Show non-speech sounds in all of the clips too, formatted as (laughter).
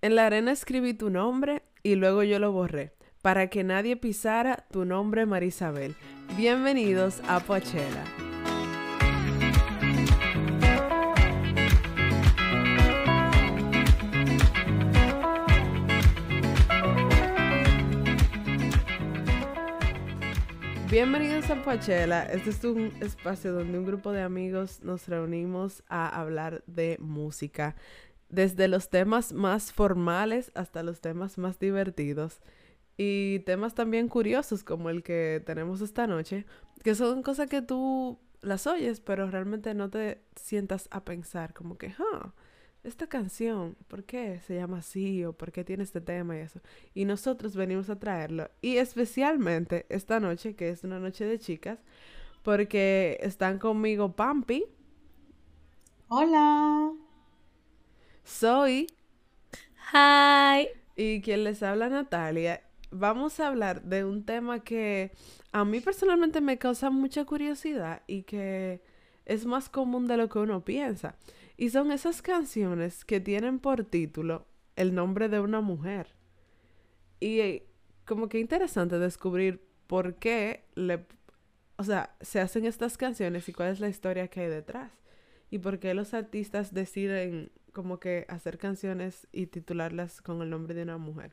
En la arena escribí tu nombre y luego yo lo borré, para que nadie pisara tu nombre Marisabel. Bienvenidos a Poachela. Bienvenidos a Poachela. Este es un espacio donde un grupo de amigos nos reunimos a hablar de música, desde los temas más formales hasta los temas más divertidos y temas también curiosos como el que tenemos esta noche, que son cosas que tú las oyes, pero realmente no te sientas a pensar como que, ah, esta canción, ¿por qué se llama así o por qué tiene este tema y eso? Y nosotros venimos a traerlo. Y especialmente esta noche, que es una noche de chicas, porque están conmigo Pampi. Hola. Soy. Hi. Y quien les habla Natalia. Vamos a hablar de un tema que a mí personalmente me causa mucha curiosidad y que es más común de lo que uno piensa. Y son esas canciones que tienen por título el nombre de una mujer. Y eh, como que interesante descubrir por qué le, o sea, se hacen estas canciones y cuál es la historia que hay detrás. Y por qué los artistas deciden como que hacer canciones y titularlas con el nombre de una mujer.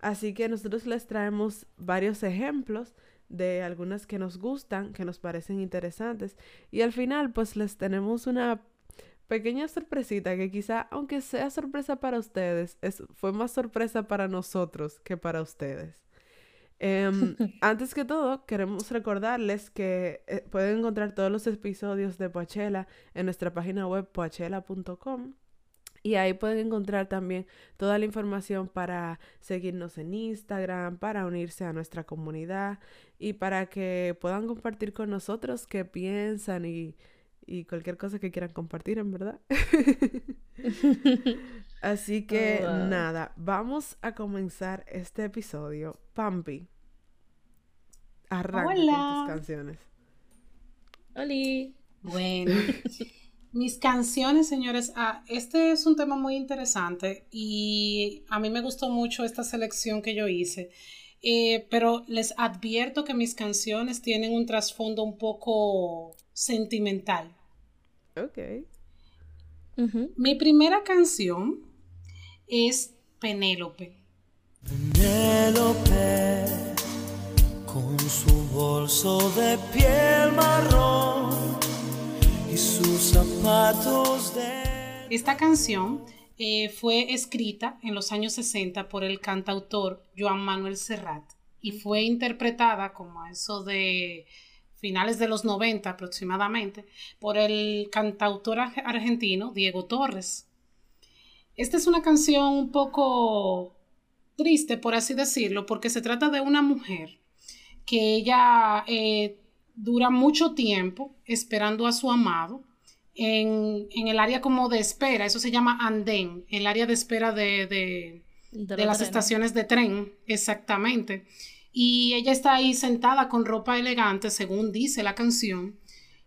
Así que nosotros les traemos varios ejemplos de algunas que nos gustan, que nos parecen interesantes. Y al final, pues les tenemos una pequeña sorpresita que quizá, aunque sea sorpresa para ustedes, es, fue más sorpresa para nosotros que para ustedes. Em, (laughs) antes que todo, queremos recordarles que eh, pueden encontrar todos los episodios de Poachela en nuestra página web poachela.com. Y ahí pueden encontrar también toda la información para seguirnos en Instagram, para unirse a nuestra comunidad y para que puedan compartir con nosotros qué piensan y y cualquier cosa que quieran compartir, en verdad. (laughs) (laughs) Así que oh, nada, vamos a comenzar este episodio. Pampi, arranca con tus canciones. Hola. Bueno, (laughs) mis canciones, señores, ah, este es un tema muy interesante y a mí me gustó mucho esta selección que yo hice. Eh, pero les advierto que mis canciones tienen un trasfondo un poco sentimental. Ok. Mi primera canción es Penélope. Penélope, con su bolso de piel marrón y sus zapatos de... Esta canción eh, fue escrita en los años 60 por el cantautor Joan Manuel Serrat y fue interpretada como eso de finales de los 90 aproximadamente, por el cantautor argentino Diego Torres. Esta es una canción un poco triste, por así decirlo, porque se trata de una mujer que ella eh, dura mucho tiempo esperando a su amado en, el área como de espera, eso se llama andén, el área de espera de, de las estaciones de tren, exactamente y ella está ahí sentada con ropa elegante, según dice la canción,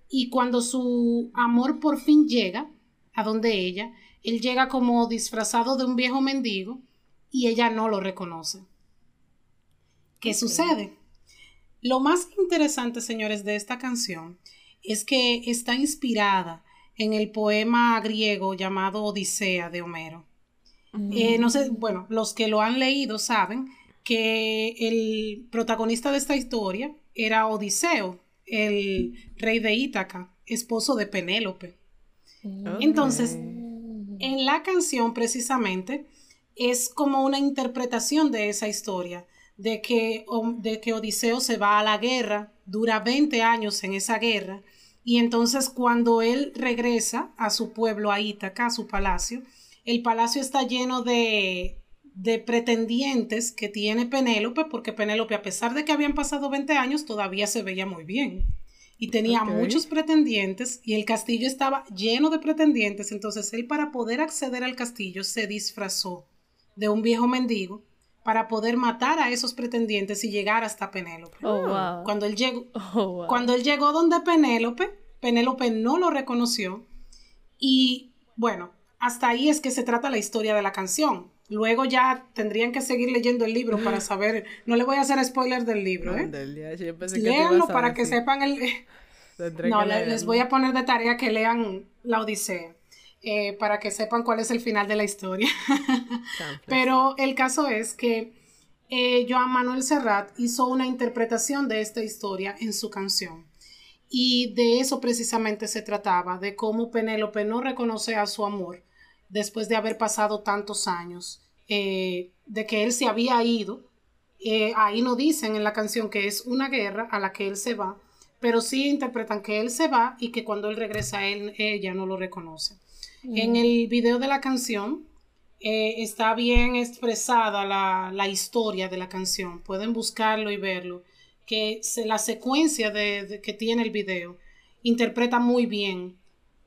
y cuando su amor por fin llega a donde ella, él llega como disfrazado de un viejo mendigo y ella no lo reconoce. ¿Qué sucede? Lo más interesante, señores, de esta canción es que está inspirada en el poema griego llamado Odisea de Homero. Eh, no sé, bueno, los que lo han leído saben que el protagonista de esta historia era Odiseo, el rey de Ítaca, esposo de Penélope. Entonces, en la canción precisamente es como una interpretación de esa historia, de que, de que Odiseo se va a la guerra, dura 20 años en esa guerra, y entonces cuando él regresa a su pueblo, a Ítaca, a su palacio, el palacio está lleno de, de pretendientes que tiene Penélope, porque Penélope, a pesar de que habían pasado 20 años, todavía se veía muy bien. Y tenía muchos pretendientes y el castillo estaba lleno de pretendientes. Entonces él para poder acceder al castillo se disfrazó de un viejo mendigo para poder matar a esos pretendientes y llegar hasta Penélope. Oh, cuando, él llegó, (laughs) oh, cuando él llegó donde Penélope, Penélope no lo reconoció y bueno, hasta ahí es que se trata la historia de la canción Luego ya tendrían que seguir leyendo el libro para (laughs) saber. No le voy a hacer spoiler del libro, ¿eh? Léanlo para que sepan el. no, les voy a poner de tarea que lean la Odisea. Eh, para que sepan cuál es el final de la historia. (laughs) Pero el caso es que eh, Joan Manuel Serrat hizo una interpretación de esta historia en su canción. Y de eso precisamente se trataba, de cómo Penélope no reconoce a su amor después de haber pasado tantos años, eh, de que él se había ido. Eh, ahí no dicen en la canción que es una guerra a la que él se va, pero sí interpretan que él se va y que cuando él regresa él, ella no lo reconoce. En el video de la canción eh, está bien expresada la, historia de la canción. Pueden buscarlo y verlo. Que la secuencia de, que tiene el video interpreta muy bien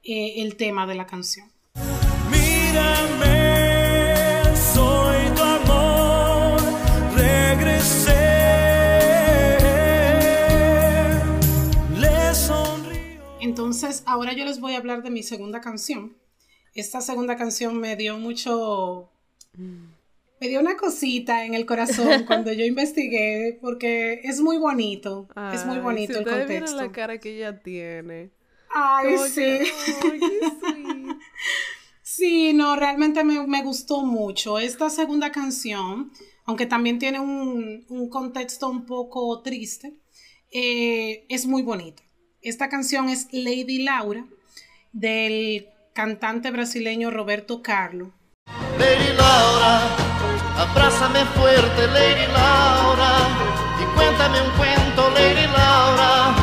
el tema de la canción. Entonces, ahora yo les voy a hablar de mi segunda canción. Esta segunda canción me dio mucho... Me dio una cosita en el corazón (laughs) cuando yo investigué, porque es muy bonito. es muy bonito el contexto. la cara que ella tiene. Ay, sí. (laughs) sí, no, realmente me, gustó mucho. Esta segunda canción, aunque también tiene un, contexto un poco triste, eh, es muy bonita. Esta canción es Lady Laura del cantante brasileño Roberto Carlo. Lady Laura, abrázame fuerte, Lady Laura, y cuéntame un cuento, Lady Laura,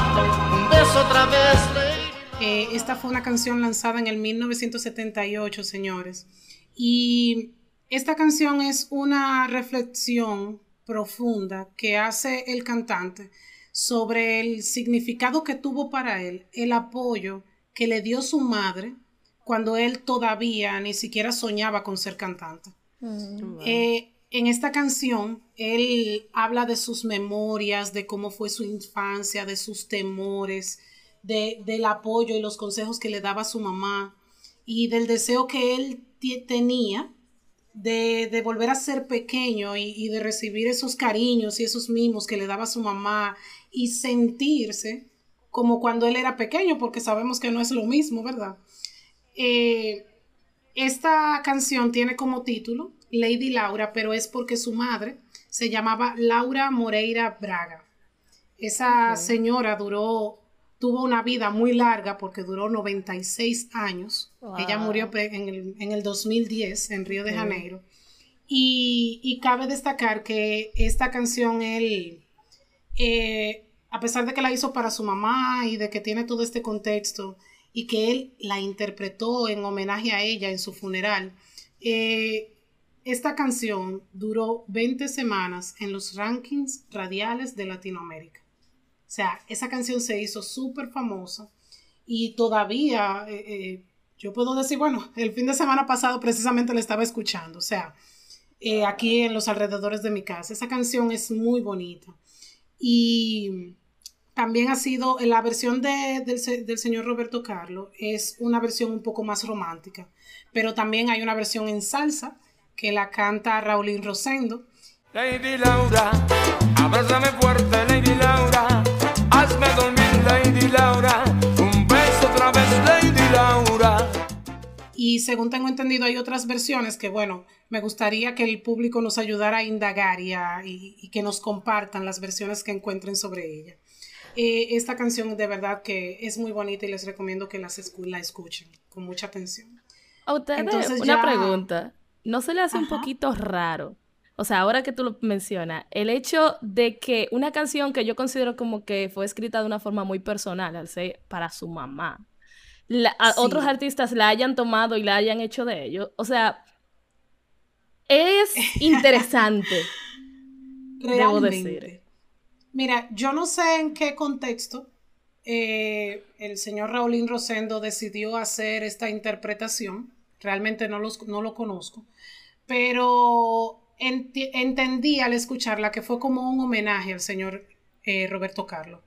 un beso otra vez, Lady eh, esta fue una canción lanzada en el 1978, señores. Y esta canción es una reflexión profunda que hace el cantante sobre el significado que tuvo para él, el apoyo que le dio su madre cuando él todavía ni siquiera soñaba con ser cantante. Mm. Eh, en esta canción, él habla de sus memorias, de cómo fue su infancia, de sus temores, de, del apoyo y los consejos que le daba su mamá y del deseo que él tenía de, volver a ser pequeño y, de recibir esos cariños y esos mimos que le daba su mamá y sentirse como cuando él era pequeño, porque sabemos que no es lo mismo, ¿verdad? Eh, esta canción tiene como título Lady Laura, pero es porque su madre se llamaba Laura Moreira Braga. Esa señora duró, tuvo una vida muy larga porque duró 96 años. Ella murió en el, en el, 2010 en Río de Janeiro. Y, y, cabe destacar que esta canción, él, eh, a pesar de que la hizo para su mamá y de que tiene todo este contexto y que él la interpretó en homenaje a ella en su funeral, eh, esta canción duró 20 semanas en los rankings radiales de Latinoamérica. O sea, esa canción se hizo súper famosa y todavía eh, eh, yo puedo decir, bueno, el fin de semana pasado precisamente la estaba escuchando, o sea, aquí en los alrededores de mi casa. Esa canción es muy bonita. Y también ha sido, la versión de, del, señor Roberto Carlos es una versión un poco más romántica, pero también hay una versión en salsa que la canta Raulín Rosendo. Lady Laura, abrázame fuerte, Lady Laura, hazme dormir, Lady Laura, un beso otra vez, Lady Laura. Y según tengo entendido, hay otras versiones que, bueno, me gustaría que el público nos ayudara a indagar y, y que nos compartan las versiones que encuentren sobre ella. Eh, esta canción de verdad que es muy bonita y les recomiendo que las la escuchen con mucha atención. A ustedes, una pregunta. ¿No se le hace un poquito raro? O sea, ahora que tú lo mencionas, el hecho de que una canción que yo considero como que fue escrita de una forma muy personal, al ser para su mamá, otros artistas la hayan tomado y la hayan hecho de ellos. O sea, es (laughs) interesante. debo decir. Mira, yo no sé en qué contexto eh, el señor Raulín Rosendo decidió hacer esta interpretación. Realmente no, no lo conozco. Pero entendí al escucharla que fue como un homenaje al señor eh, Roberto Carlos.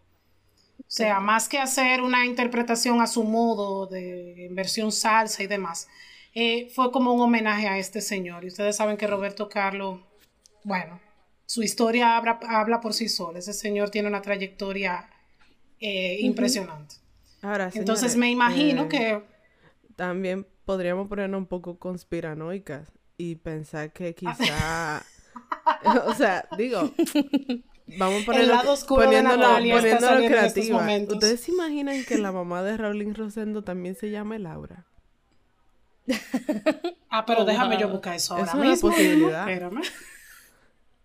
O sea, más que hacer una interpretación a su modo de versión salsa y demás, eh, fue como un homenaje a este señor. Y ustedes saben que Roberto Carlos, bueno, su historia habla, por sí sola. Ese señor tiene una trayectoria eh, impresionante. Ahora, Entonces me imagino eh, que... También podríamos ponernos un poco conspiranoicas y pensar que quizá... (laughs) o sea, digo, vamos a ponerlo, poniéndolo, poniéndolo creativa. ¿Ustedes se imaginan que la mamá de Raulín Rosendo también se llame Laura? ah, pero déjame yo buscar eso ahora es una posibilidad. Espérame.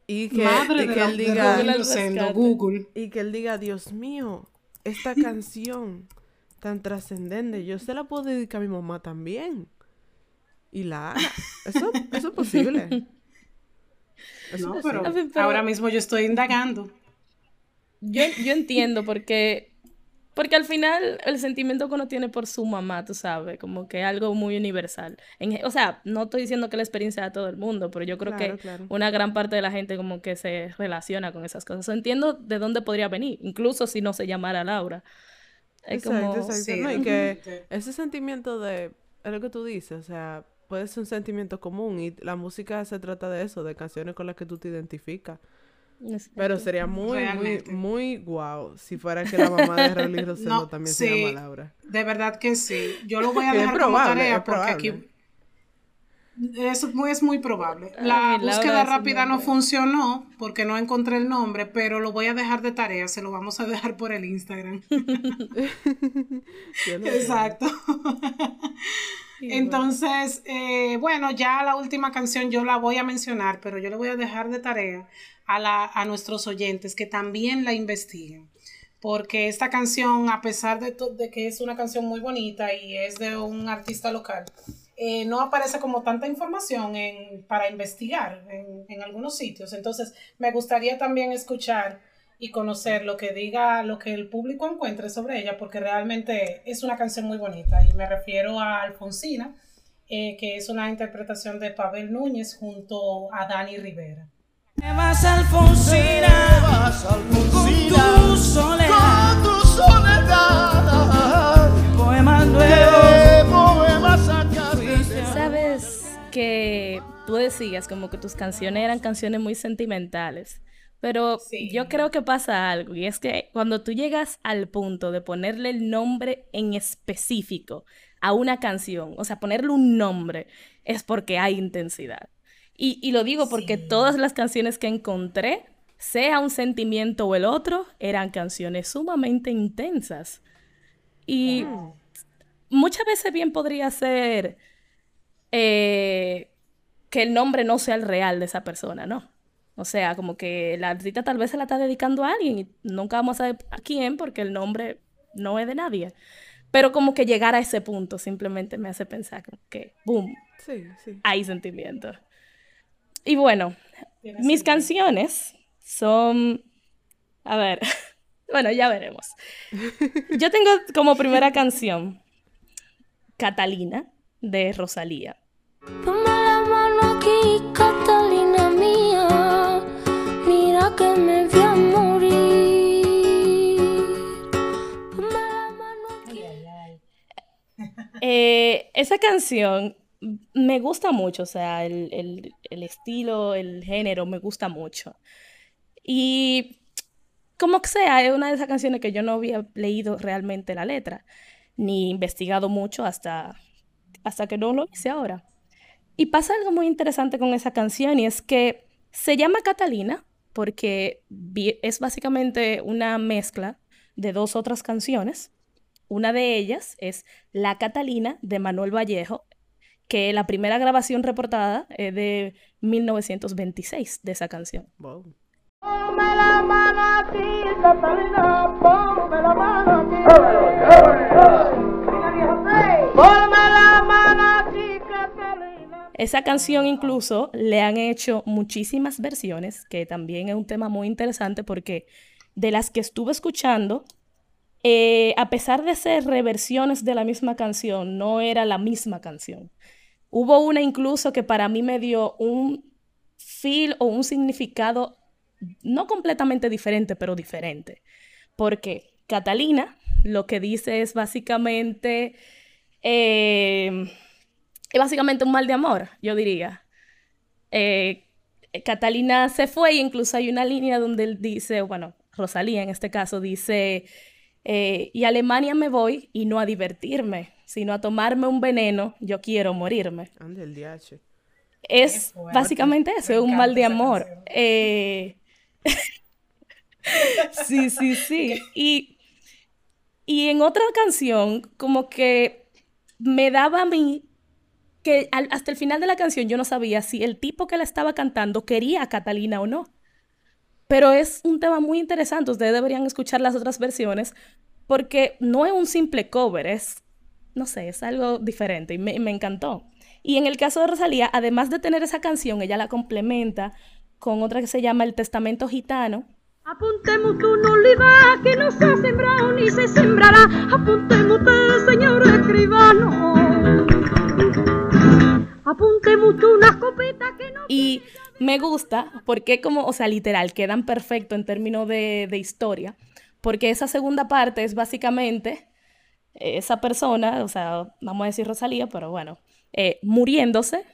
Y que, y que él diga Google. Y que él diga, Dios mío, esta (laughs) canción tan trascendente, yo se la puedo dedicar a mi mamá también. Y la Eso, (laughs) eso es posible. no, pero, ahora mismo yo estoy indagando. Yo, yo entiendo porque porque al final el sentimiento que uno tiene por su mamá, tú sabes, como que es algo muy universal. En, o sea, no estoy diciendo que la experiencia de todo el mundo, pero yo creo que una gran parte de la gente como que se relaciona con esas cosas. entiendo de dónde podría venir, incluso si no se llamara Laura. Es exacto, exacto. y que ese sentimiento de, es lo que tú dices, o sea, puede ser un sentimiento común y la música se trata de eso, de canciones con las que tú te identificas. Pero sería muy, muy, muy guau si fuera que la mamá de Raúl (laughs) Rosendo también se llama Laura. De verdad que sí. Yo lo voy a dejar como tarea porque aquí es muy, es muy probable. La búsqueda rápida no funcionó porque no encontré el nombre, pero lo voy a dejar de tarea, se lo vamos a dejar por el Instagram. (laughs) Exacto. Entonces, eh, bueno, ya la última canción yo la voy a mencionar, pero yo le voy a dejar de tarea a, la, a nuestros oyentes que también la investiguen. Porque esta canción, a pesar de, que es una canción muy bonita y es de un artista local, eh, no aparece como tanta información para investigar en, en, algunos sitios. Entonces, me gustaría también escuchar y conocer lo que diga, lo que el público encuentre sobre ella, porque realmente es una canción muy bonita. Y me refiero a Alfonsina, eh, que es una interpretación de Pavel Núñez junto a Dani Rivera. Me vas Alfonsina, vas Alfonsina, con tu soledad, con tu soledad, poemas Sabes que tú decías como que tus canciones eran canciones muy sentimentales. Pero yo creo que pasa algo, y es que cuando tú llegas al punto de ponerle el nombre en específico a una canción, o sea, ponerle un nombre, es porque hay intensidad. Y, lo digo porque todas las canciones que encontré, sea un sentimiento o el otro, eran canciones sumamente intensas. Y muchas veces bien podría ser eh, que el nombre no sea el real de esa persona, ¿no? O sea, como que la artista tal vez se la está dedicando a alguien y nunca vamos a saber a quién porque el nombre no es de nadie. Pero como que llegar a ese punto simplemente me hace pensar que, boom, sí, sí. hay sentimientos. Y bueno, mis canciones son, a ver, (laughs) bueno, ya veremos. (laughs) Yo tengo como primera canción Catalina de Rosalía. Ponme la mano aquí, Catalina mía, mira que me voy a morir. Ponme la mano aquí. Eh, esa canción me gusta mucho, o sea, el, estilo, el género, me gusta mucho. Y como que sea, es una de esas canciones que yo no había leído realmente la letra, ni investigado mucho hasta, hasta que no lo hice ahora. Y pasa algo muy interesante con esa canción y es que se llama Catalina porque es básicamente una mezcla de dos otras canciones. Una de ellas es La Catalina de Manuel Vallejo, que la primera grabación reportada es de 1926 de esa canción. Wow. Esa canción incluso le han hecho muchísimas versiones, que también es un tema muy interesante porque de las que estuve escuchando, eh, a pesar de ser reversiones de la misma canción, no era la misma canción. Hubo una incluso que para mí me dio un feel o un significado no completamente diferente, pero diferente. Porque Catalina lo que dice es básicamente, em, es básicamente un mal de amor, yo diría. Eh, Catalina se fue y incluso hay una línea donde él dice, bueno, Rosalía en este caso dice, eh, y a Alemania me voy y no a divertirme, sino a tomarme un veneno, yo quiero morirme. Ande el DH. Es básicamente eso, es un mal de amor. Eh, (laughs) sí, sí, sí. Y, y en otra canción, como que me daba a mí que hasta el final de la canción yo no sabía si el tipo que la estaba cantando quería a Catalina o no. Pero es un tema muy interesante, ustedes deberían escuchar las otras versiones, porque no es un simple cover, es, no sé, es algo diferente y me, me encantó. Y en el caso de Rosalía, además de tener esa canción, ella la complementa con otra que se llama El Testamento Gitano. Apuntemos un oliva que no se ha sembrado ni se sembrará. Apuntemos señor escribano. Apuntemos una escopeta que no. Y me gusta porque, como, o sea, literal, quedan perfecto en términos de, de historia. Porque esa segunda parte es básicamente esa persona, o sea, vamos a decir Rosalía, pero bueno, eh, muriéndose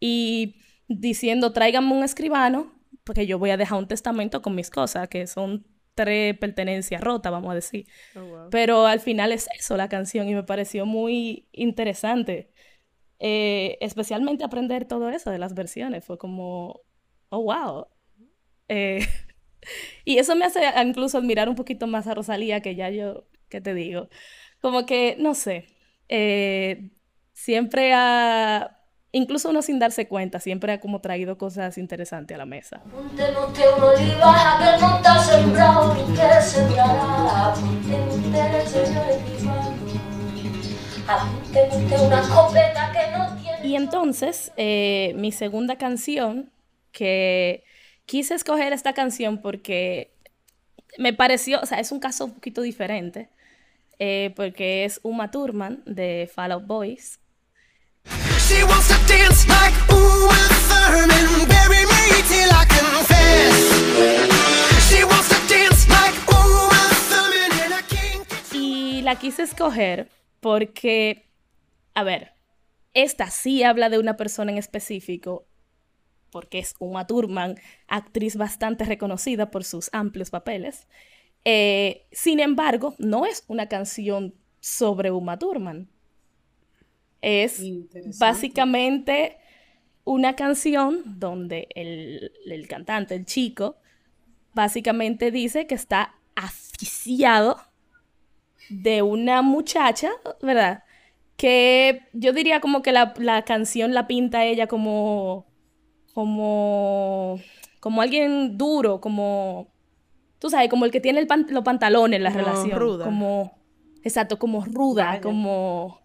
y diciendo, tráiganme un escribano, porque yo voy a dejar un testamento con mis cosas, que son tres pertenencias rotas, vamos a decir. Oh, Pero al final es eso la canción y me pareció muy interesante. Eh, especialmente aprender todo eso de las versiones. Fue como, oh, wow. Eh, (laughs) y eso me hace incluso admirar un poquito más a Rosalía, que ya yo, ¿qué te digo? Como que, no sé, siempre ha, incluso uno sin darse cuenta, siempre ha como traído cosas interesantes a la mesa. Y entonces, eh, mi segunda canción, que quise escoger esta canción porque me pareció, o sea, es un caso un poquito diferente, eh, porque es Uma Thurman de Fall Out Boys, Y la quise escoger porque, a ver, esta sí habla de una persona en específico, porque es Uma Thurman, actriz bastante reconocida por sus amplios papeles. Eh, sin embargo, no es una canción sobre Uma Thurman. Es básicamente una canción donde el, cantante, el chico, básicamente dice que está asfixiado de una muchacha, ¿verdad? Que yo diría como que la, canción la pinta ella como, como, como alguien duro, como, tú sabes, como el que tiene los pantalones en la relación. Ruda. Como, exacto, como ruda, como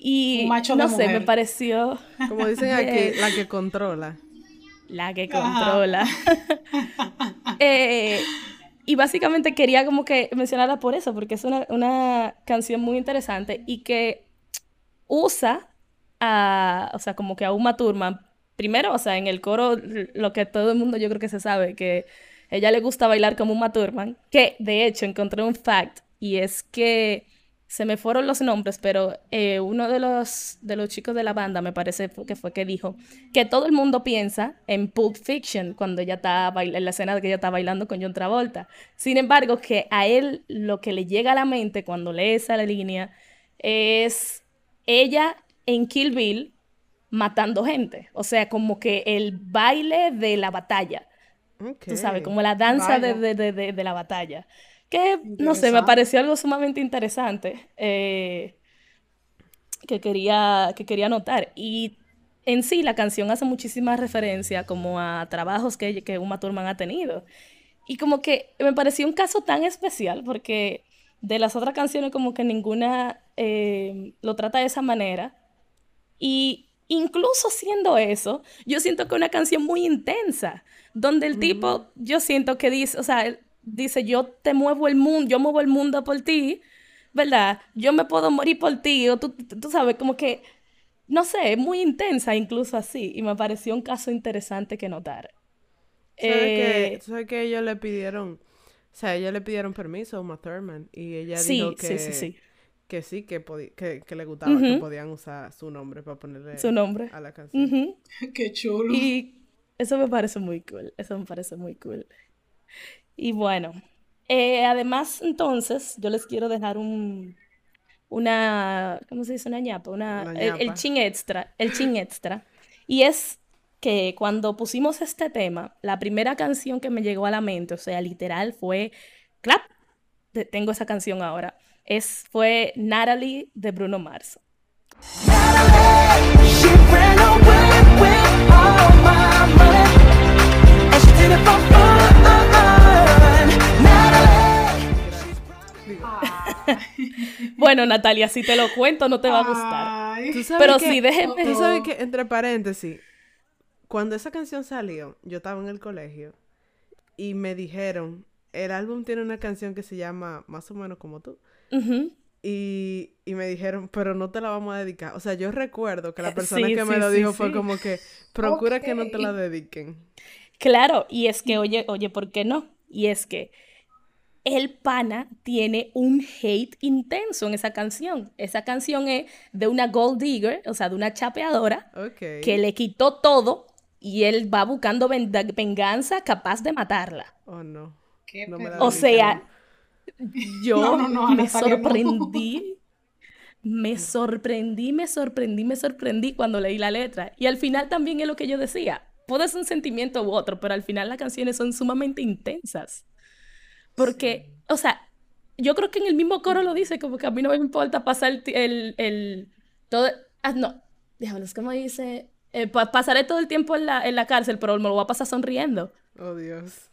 y no sé, me pareció. Como dicen (laughs) aquí, la que controla. La que controla. (laughs) Eh, y básicamente quería como que mencionarla por eso, porque es una, canción muy interesante y que usa a, o sea, como que a Uma Thurman. Primero, o sea, en el coro, lo que todo el mundo yo creo que se sabe, que ella le gusta bailar como Uma Thurman, que de hecho encontré un fact, y es que se me fueron los nombres, pero eh, uno de los, de los chicos de la banda me parece que fue que dijo que todo el mundo piensa en Pulp Fiction cuando ella está en la escena de que ella está bailando con John Travolta. Sin embargo, que a él lo que le llega a la mente cuando lee esa línea es ella en Kill Bill matando gente. O sea, como que el baile de la batalla. Tú sabes, como la danza de, de, de, de la batalla que, no sé, me pareció algo sumamente interesante eh, que, quería, que quería notar. Y en sí, la canción hace muchísima referencia como a trabajos que, que Uma Thurman ha tenido. Y como que me pareció un caso tan especial porque de las otras canciones como que ninguna eh, lo trata de esa manera. Y incluso siendo eso, yo siento que es una canción muy intensa, donde el tipo, yo siento que dice, o sea, dice, yo te muevo el mundo, yo muevo el mundo por ti, ¿verdad? Yo me puedo morir por ti, o tú, tú sabes, como que, no sé, es muy intensa incluso así, y me pareció un caso interesante que notar. ¿Sabes, que, eh, ¿sabes que ellos le pidieron, o sea, ellos le pidieron permiso a Uma Thurman, y ella dijo que... Sí, sí, sí. Que sí, que, que, que, le gustaba, que podían usar su nombre para ponerle su nombre. a la canción. (laughs) Qué chulo. Y eso me parece muy cool, eso me parece muy cool. Y bueno, eh, además entonces yo les quiero dejar un, una, ¿cómo se dice? Una ñapa, una, El, chin extra, el chin extra. Y es que cuando pusimos este tema, la primera canción que me llegó a la mente, o sea, literal, fue Clap. Tengo esa canción ahora. Es, fue Natalie de Bruno Mars. (laughs) bueno, Natalia, si te lo cuento no te va a gustar. Pero sí, déjeme. Tú sabes que, entre paréntesis, cuando esa canción salió, yo estaba en el colegio y me dijeron, el álbum tiene una canción que se llama Más o menos como tú. Y, y, me dijeron, pero no te la vamos a dedicar. O sea, yo recuerdo que la persona que me lo dijo fue como que, procura que no te la dediquen. Claro, y es que, oye, oye, ¿por qué no? Y es que el pana tiene un hate intenso en esa canción. Esa canción es de una gold digger, o sea, de una chapeadora, que le quitó todo y él va buscando venganza capaz de matarla. Oh, no. o sea, (laughs) yo me sorprendí. Me (laughs) sorprendí, me sorprendí, me sorprendí cuando leí la letra. Y al final también es lo que yo decía. Puede ser un sentimiento u otro, pero al final las canciones son sumamente intensas. Porque, o sea, yo creo que en el mismo coro lo dice, como que a mí no me importa pasar el, el, todo, ah, no, diablos, ¿cómo dice? Eh, pasaré todo el tiempo en la, en la cárcel, pero me lo voy a pasar sonriendo. Oh, Dios.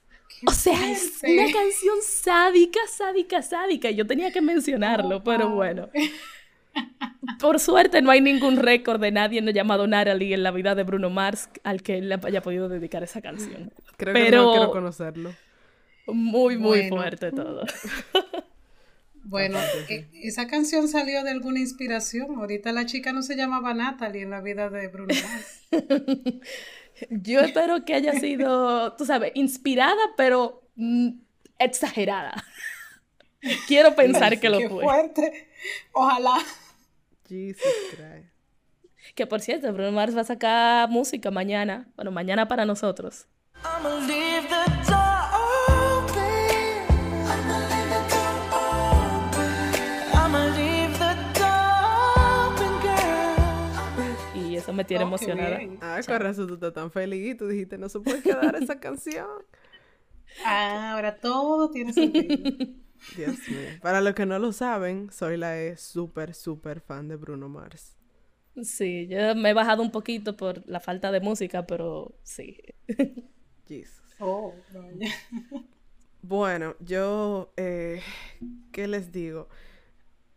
O sea, es una canción sádica, sádica, sádica. Yo tenía que mencionarlo, pero bueno. (laughs) Por suerte no hay ningún récord de nadie llamado Natalie en la vida de Bruno Mars al que él le haya podido dedicar esa canción. Creo que no quiero conocerlo. Muy, muy fuerte todo. (laughs) Bueno, eh, esa canción salió de alguna inspiración. Ahorita la chica no se llamaba Natalie en la vida de Bruno Mars. (laughs) Yo espero que haya sido, tú sabes, inspirada, pero mm, exagerada. (laughs) Quiero pensar que lo Qué fue. fuerte. Ojalá. Jesus Christ. Que por cierto, Bruno Mars va a sacar música mañana. Bueno, mañana para nosotros. eso me tiene oh, emocionada. Ah, con razón tú estás tan feliz y tú dijiste, no se puede quedar esa (laughs) canción. Ah, ahora todo tiene sentido. (laughs) Dios mío. Para los que no lo saben, soy la es súper, súper fan de Bruno Mars. Sí, yo me he bajado un poquito por la falta de música, pero sí. (laughs) Jesus. Oh, Bueno, yo, eh, ¿qué les digo?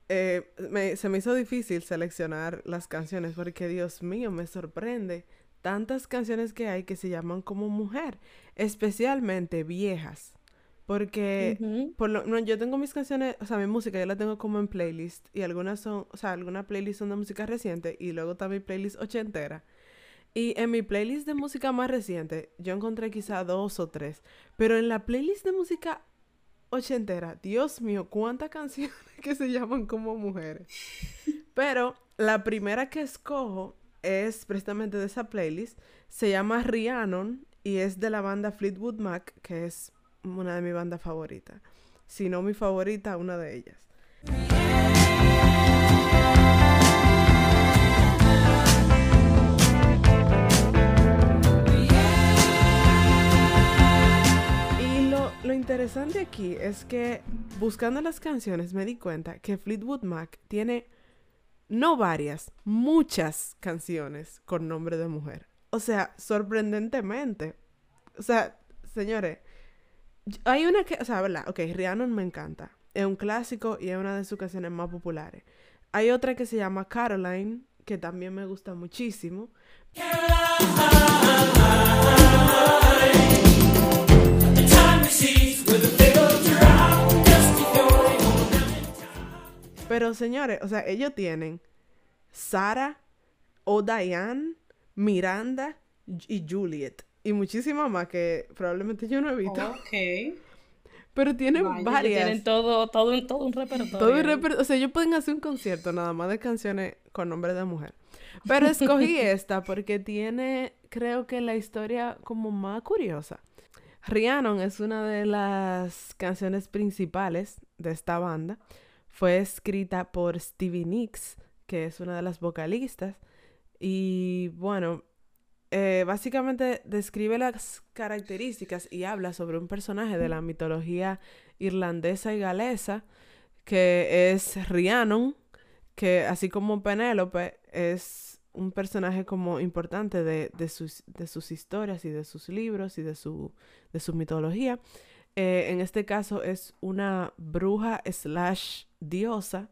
Eh, se me hizo difícil seleccionar las canciones porque, Dios mío, me sorprende tantas canciones que hay que se llaman como mujer, especialmente viejas. Porque por lo, no, yo tengo mis canciones, o sea, mi música yo la tengo como en playlist y algunas son, o sea, algunas playlists son de música reciente y luego está mi playlist ochentera. Y en mi playlist de música más reciente yo encontré quizá dos o tres, pero en la playlist de música ochentera, Dios mío, cuántas canciones (laughs) que se llaman como mujeres. Pero la primera que escojo es precisamente de esa playlist. Se llama Rhiannon y es de la banda Fleetwood Mac, que es una de mis bandas favoritas. Si no mi favorita, una de ellas. Interesante aquí es que buscando las canciones me di cuenta que Fleetwood Mac tiene no varias, muchas canciones con nombre de mujer. O sea, sorprendentemente. O sea, señores, hay una que, o sea, ¿verdad? Ok, Rhiannon me encanta. Es un clásico y es una de sus canciones más populares. Hay otra que se llama Caroline, que también me gusta muchísimo. Pero señores, o sea, ellos tienen Sara, o Diane, Miranda y Juliet. Y muchísimas más que probablemente yo no he visto. Ok. Pero tienen varias. Tienen todo, todo, un, todo un repertorio. Todo un repertorio. O sea, ellos pueden hacer un concierto nada más de canciones con nombre de mujer. Pero escogí (laughs) esta porque tiene, creo que la historia como más curiosa. Rhiannon es una de las canciones principales de esta banda. Fue escrita por Stevie Nicks, que es una de las vocalistas. Y bueno, eh, básicamente describe las características y habla sobre un personaje de la mitología irlandesa y galesa, que es Rhiannon, que así como Penélope es un personaje como importante de, sus, de sus historias y de sus libros y de su, de su mitología. Eh, en este caso es una bruja slash diosa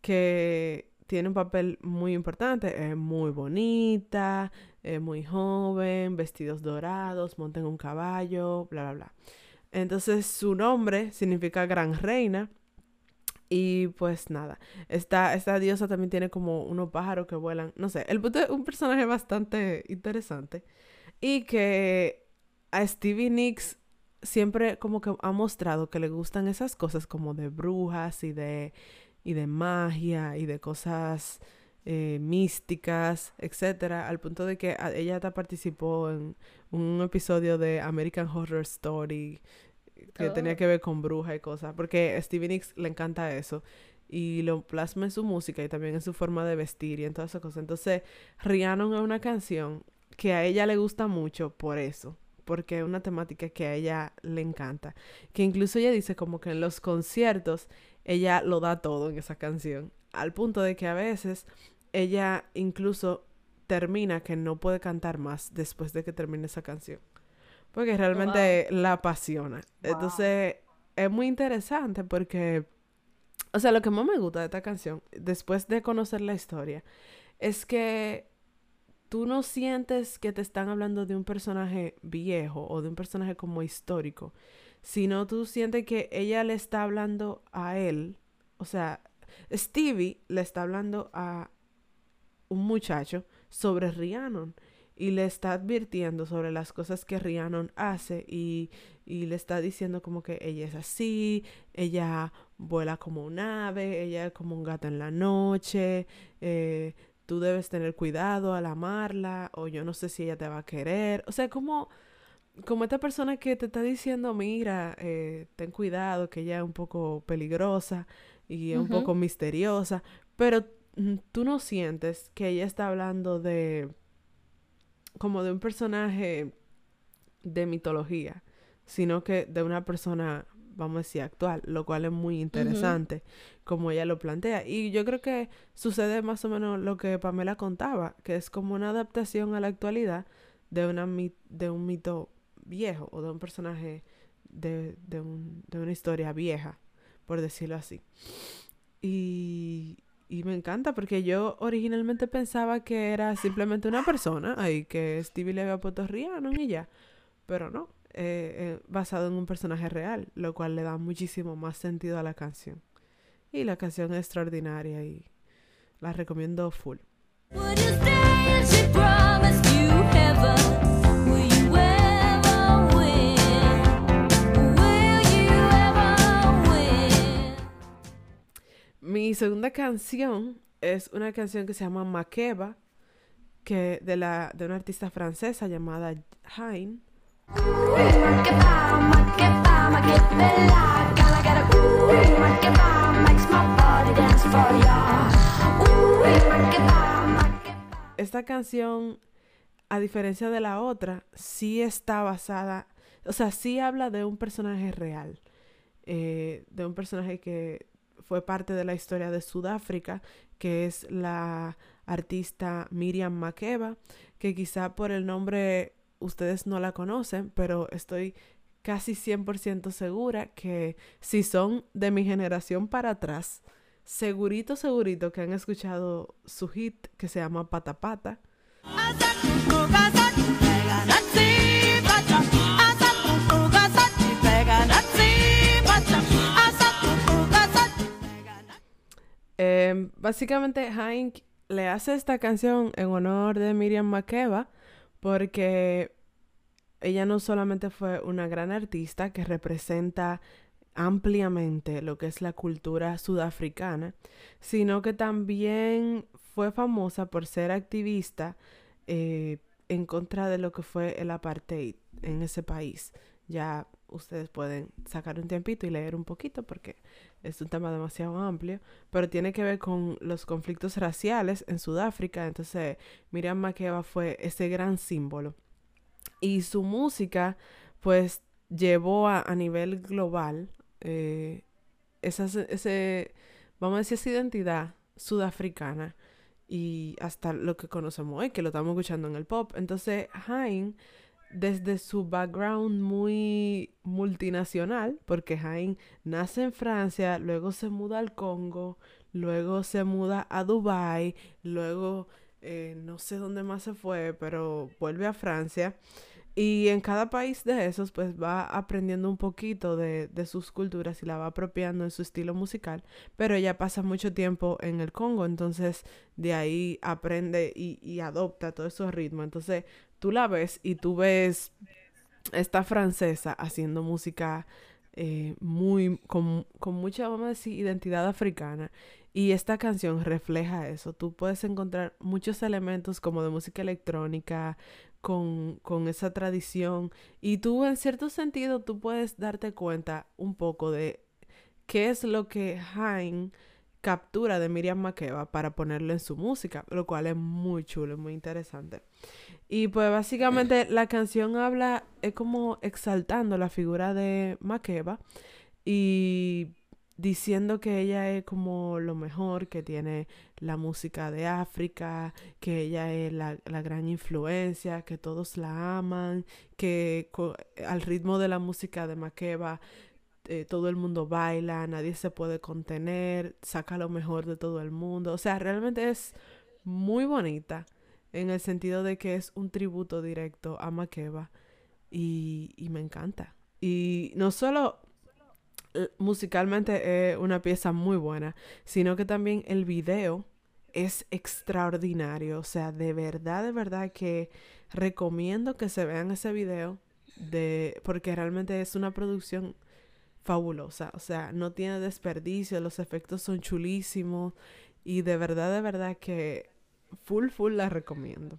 que tiene un papel muy importante, es muy bonita, es muy joven, vestidos dorados, monta en un caballo, bla, bla, bla. Entonces su nombre significa gran reina. Y pues nada, esta, esta diosa también tiene como unos pájaros que vuelan. No sé, el es un personaje bastante interesante. Y que a Stevie Nicks siempre como que ha mostrado que le gustan esas cosas como de brujas y de, y de magia y de cosas eh, místicas, etcétera, al punto de que ella hasta participó en un episodio de American Horror Story que tenía oh. que ver con bruja y cosas, porque a Stevie Nicks le encanta eso y lo plasma en su música y también en su forma de vestir y en todas esas cosas. Entonces, Rhiannon es una canción que a ella le gusta mucho por eso, porque es una temática que a ella le encanta, que incluso ella dice como que en los conciertos ella lo da todo en esa canción, al punto de que a veces ella incluso termina que no puede cantar más después de que termine esa canción porque realmente la apasiona. Entonces, es muy interesante porque, o sea, lo que más me gusta de esta canción, después de conocer la historia, es que tú no sientes que te están hablando de un personaje viejo o de un personaje como histórico, sino tú sientes que ella le está hablando a él, o sea, Stevie le está hablando a un muchacho sobre Rhiannon y le está advirtiendo sobre las cosas que Rhiannon hace y, le está diciendo como que ella es así, ella vuela como un ave, ella es como un gato en la noche, eh, tú debes tener cuidado al amarla o yo no sé si ella te va a querer, o sea, como, como esta persona que te está diciendo, mira, eh, ten cuidado, que ella es un poco peligrosa y es un poco misteriosa, pero mm, tú no sientes que ella está hablando de como de un personaje de mitología, sino que de una persona, vamos a decir, actual, lo cual es muy interesante, como ella lo plantea. Y yo creo que sucede más o menos lo que Pamela contaba, que es como una adaptación a la actualidad de, una de un mito viejo o de un personaje de, de, un, de una historia vieja, por decirlo así. Y, y me encanta porque yo originalmente pensaba que era simplemente una persona ahí que Stevie le había puesto Rihanna y ya. Pero no, eh, eh, basado en un personaje real, lo cual le da muchísimo más sentido a la canción. Y la canción es extraordinaria y la recomiendo full. Mi segunda canción es una canción que se llama Makeba, que de la de una artista francesa llamada Hein. Esta canción, a diferencia de la otra, sí está basada, o sea, sí habla de un personaje real, eh, de un personaje que fue parte de la historia de Sudáfrica, que es la artista Miriam Makeba, que quizá por el nombre ustedes no la conocen, pero estoy casi 100% segura que si son de mi generación para atrás, segurito, segurito que han escuchado su hit que se llama Pata Pata. Em, básicamente, Hank le hace esta canción en honor de Miriam Makeba porque ella no solamente fue una gran artista que representa ampliamente lo que es la cultura sudafricana, sino que también fue famosa por ser activista eh, en contra de lo que fue el apartheid en ese país. Ya ustedes pueden sacar un tiempito y leer un poquito porque es un tema demasiado amplio, pero tiene que ver con los conflictos raciales en Sudáfrica. Entonces, Miriam Makeba fue ese gran símbolo. Y su música, pues, llevó a, a nivel global eh, esa, ese, vamos a decir, esa identidad sudafricana y hasta lo que conocemos hoy, que lo estamos escuchando en el pop. Entonces, Hein, desde su background muy multinacional, porque Hein nace en Francia, luego se muda al Congo, luego se muda a Dubai, luego eh, no sé dónde más se fue, pero vuelve a Francia. Y en cada país de esos, pues va aprendiendo un poquito de, sus culturas y la va apropiando en su estilo musical. Pero ella pasa mucho tiempo en el Congo, entonces de ahí aprende y, adopta todos esos ritmos. Entonces tú la ves y tú ves esta francesa haciendo música eh, muy, con, con mucha, vamos a decir, identidad africana. Y esta canción refleja eso. Tú puedes encontrar muchos elementos como de música electrónica, con, con, esa tradición y tú en cierto sentido tú puedes darte cuenta un poco de qué es lo que Hein captura de Miriam Makeba para ponerlo en su música, lo cual es muy chulo, muy interesante. Y pues básicamente la canción habla, es como exaltando la figura de Makeba y diciendo que ella es como lo mejor, que tiene la música de África, que ella es la, gran influencia, que todos la aman, que al ritmo de la música de Makeba eh, todo el mundo baila, nadie se puede contener, saca lo mejor de todo el mundo. O sea, realmente es muy bonita en el sentido de que es un tributo directo a Makeba y, y me encanta. Y no solo musicalmente es una pieza muy buena, sino que también el video es extraordinario. O sea, de verdad, de verdad que recomiendo que se vean ese video de porque realmente es una producción fabulosa. O sea, no tiene desperdicio, los efectos son chulísimos y de verdad, de verdad que full, full la recomiendo.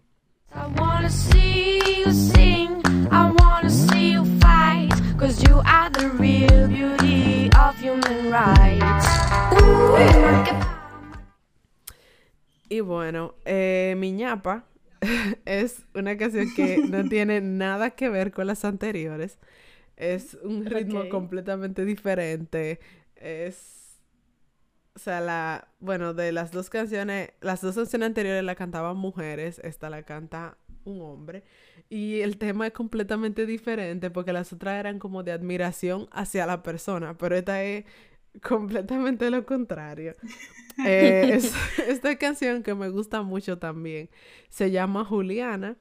Y bueno, eh, Mi ñapa (laughs) es una canción que no (laughs) tiene nada que ver con las anteriores. Es un ritmo completamente diferente. Es. O sea, la. Bueno, de las dos canciones. Las dos canciones anteriores la cantaban mujeres. Esta la canta un hombre. Y el tema es completamente diferente porque las otras eran como de admiración hacia la persona, pero esta es (laughs) completamente lo contrario. Eh, (laughs) esta canción que me gusta mucho también se llama Juliana,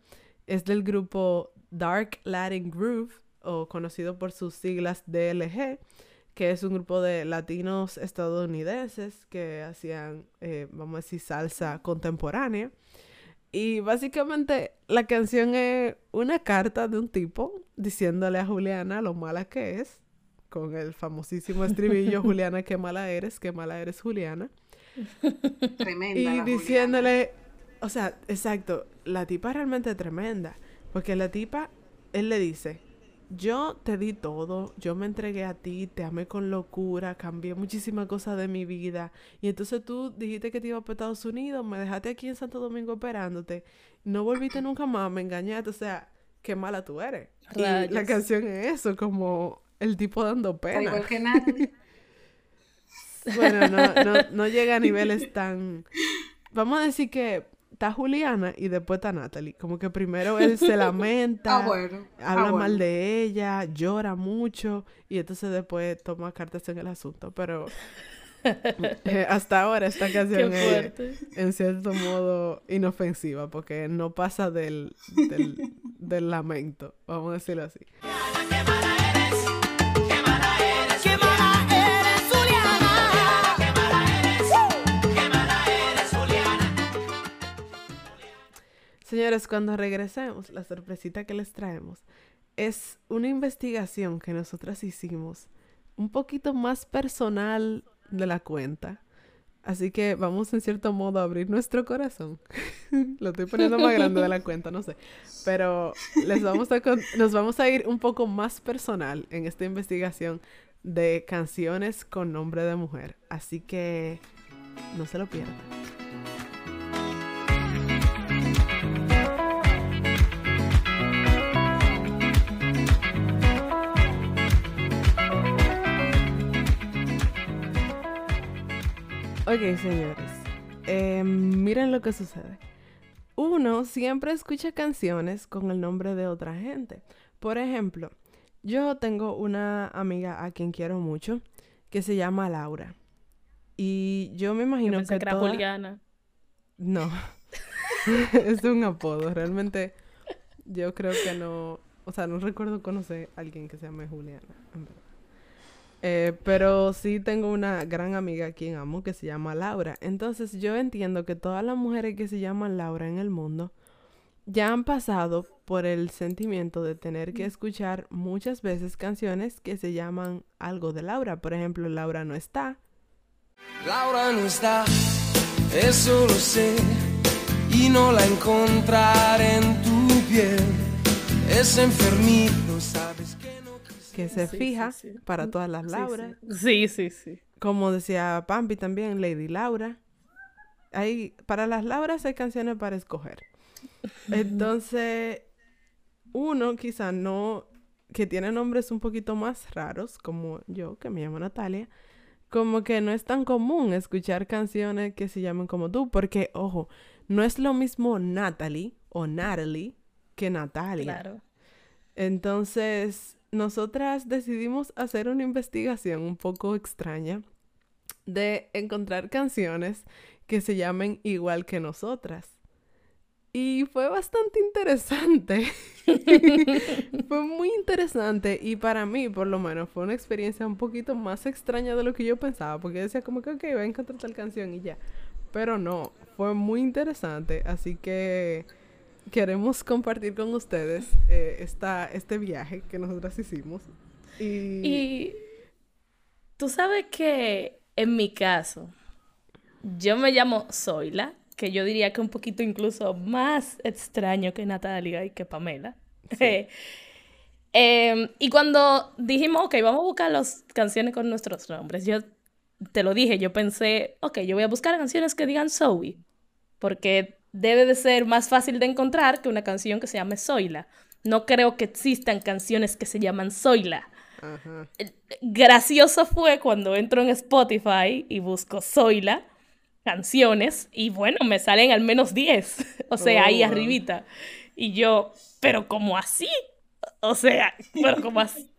es del grupo Dark Latin Groove, o conocido por sus siglas DLG, que es un grupo de latinos estadounidenses que hacían, eh, vamos a decir, salsa contemporánea. Y básicamente la canción es una carta de un tipo diciéndole a Juliana lo mala que es, con el famosísimo estribillo Juliana, qué mala eres, qué mala eres Juliana. (laughs) Tremenda. Y diciéndole, o sea, exacto, la tipa es realmente tremenda, porque la tipa, él le dice, yo te di todo, yo me entregué a ti, te amé con locura, cambié muchísimas cosas de mi vida. Y entonces tú dijiste que te iba a Estados Unidos, me dejaste aquí en Santo Domingo esperándote, no volviste nunca más, me engañaste, o sea, qué mala tú eres. Y la canción es eso, como el tipo dando pena. Igual que nada. (laughs) bueno, no, no, no llega a niveles tan... Vamos a decir que está Juliana y después está Natalie. Como que primero él se (laughs) lamenta, ah, ah, habla mal de ella, llora mucho y entonces después toma cartas en el asunto. Pero (laughs) eh, hasta ahora esta canción es en cierto modo inofensiva porque no pasa del, del, del lamento, vamos a decirlo así. Señores, cuando regresemos, la sorpresita que les traemos es una investigación que nosotras hicimos un poquito más personal de la cuenta. Así que vamos en cierto modo a abrir nuestro corazón. (laughs) Lo estoy poniendo más grande de la cuenta, no sé. Pero les vamos a nos vamos a ir un poco más personal en esta investigación de canciones con nombre de mujer. Así que no se lo pierdan. Ok, señores. Em, miren lo que sucede. Uno siempre escucha canciones con el nombre de otra gente. Por ejemplo, yo tengo una amiga a quien quiero mucho que se llama Laura. Y yo me imagino que. era Juliana. No. (laughs) es un apodo. Realmente, yo creo que no. O sea, no recuerdo conocer a alguien que se llame Juliana, en verdad. Eh, pero sí tengo una gran amiga a quien amo que se llama Laura. Entonces yo entiendo que todas las mujeres que se llaman Laura en el mundo ya han pasado por el sentimiento de tener que escuchar muchas veces canciones que se llaman algo de Laura. Por ejemplo, Laura no está. Laura no está, eso lo sé, y no la encontraré en tu piel. Es enfermito, sabes que se fija para todas las Laura. Sí, sí, sí. Como decía Pampi también, Lady Laura. Hay, para las Lauras hay canciones para escoger. Entonces, uno quizá no, que tiene nombres un poquito más raros, como yo, que me llamo Natalia, como que no es tan común escuchar canciones que se llamen como tú, porque, ojo, no es lo mismo Natalie o Natalie que Natalia. Claro. Entonces, nosotras decidimos hacer una investigación un poco extraña de encontrar canciones que se llamen igual que nosotras. Y fue bastante interesante. (laughs) fue muy interesante y para mí, por lo menos, fue una experiencia un poquito más extraña de lo que yo pensaba, porque decía como que, ok, voy a encontrar tal canción y ya. Pero no, fue muy interesante, así que queremos compartir con ustedes eh, esta, este viaje que nosotras hicimos. Y... tú sabes que en mi caso, yo me llamo Zoila, que yo diría que un poquito incluso más extraño que Natalia y que Pamela. (laughs) Em, y cuando dijimos, ok, vamos a buscar las canciones con nuestros nombres, yo te lo dije, yo pensé, ok, yo voy a buscar canciones que digan Zoe, porque debe de ser más fácil de encontrar que una canción que se llame Zoila. No creo que existan canciones que se llaman Zoila. Gracioso fue cuando entro en Spotify y busco Zoila, canciones, y bueno, me salen al menos 10. (laughs) o sea, ahí oh, arribita. Y yo, pero ¿cómo así? O sea, pero ¿cómo así?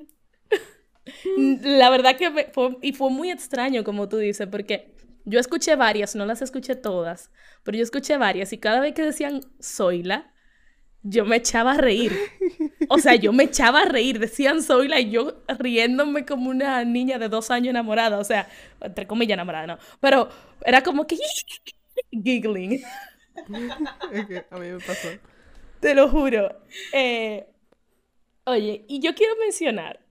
(laughs) La verdad que fue, y fue muy extraño, como tú dices, porque yo escuché varias, no las escuché todas, pero yo escuché varias y cada vez que decían Zoila, yo me echaba a reír. O sea, yo me echaba a reír. Decían Zoila y yo riéndome como una niña de dos años enamorada. O sea, entre comillas enamorada, ¿no? Pero era como que (laughs) giggling. a mí me pasó. Te lo juro. Eh, oye, y yo quiero mencionar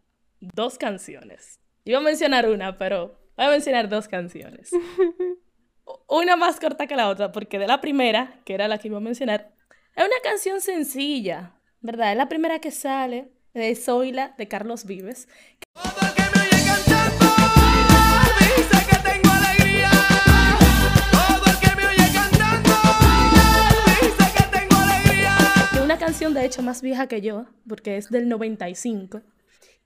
dos canciones. Iba a mencionar una, pero Voy a mencionar dos canciones. Una más corta que la otra, porque de la primera, que era la que iba a mencionar, es una canción sencilla, ¿verdad? Es la primera que sale de Zoila de Carlos Vives. una canción de hecho más vieja que yo, porque es del 95.